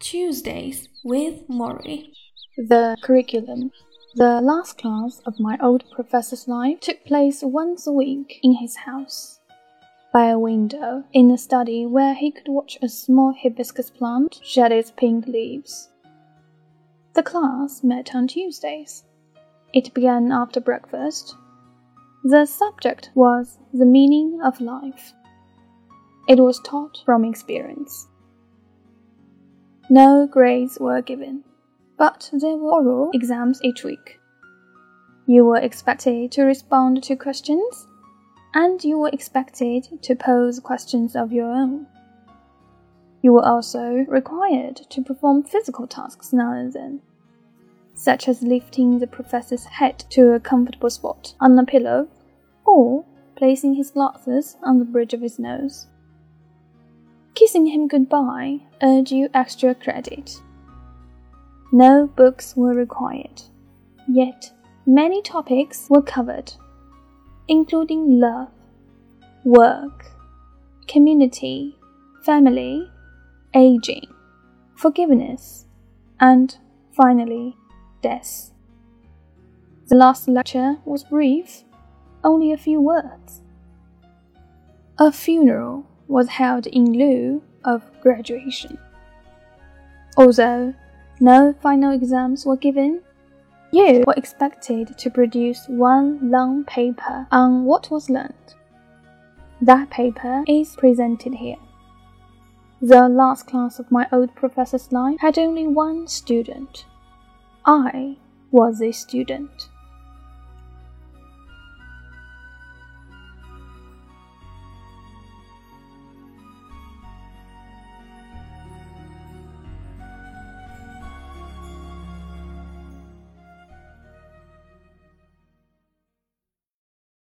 Tuesdays with Morrie. The curriculum. The last class of my old professor's life took place once a week in his house. By a window in a study where he could watch a small hibiscus plant shed its pink leaves. The class met on Tuesdays. It began after breakfast. The subject was the meaning of life. It was taught from experience. No grades were given, but there were oral exams each week. You were expected to respond to questions, and you were expected to pose questions of your own. You were also required to perform physical tasks now and then, such as lifting the professor's head to a comfortable spot on a pillow, or placing his glasses on the bridge of his nose. Kissing him goodbye earned you extra credit. No books were required, yet many topics were covered, including love, work, community, family, aging, forgiveness, and finally, death. The last lecture was brief, only a few words. A funeral was held in lieu of graduation. Although no final exams were given, you were expected to produce one long paper on what was learned. That paper is presented here. The last class of my old professor's life had only one student. I was a student.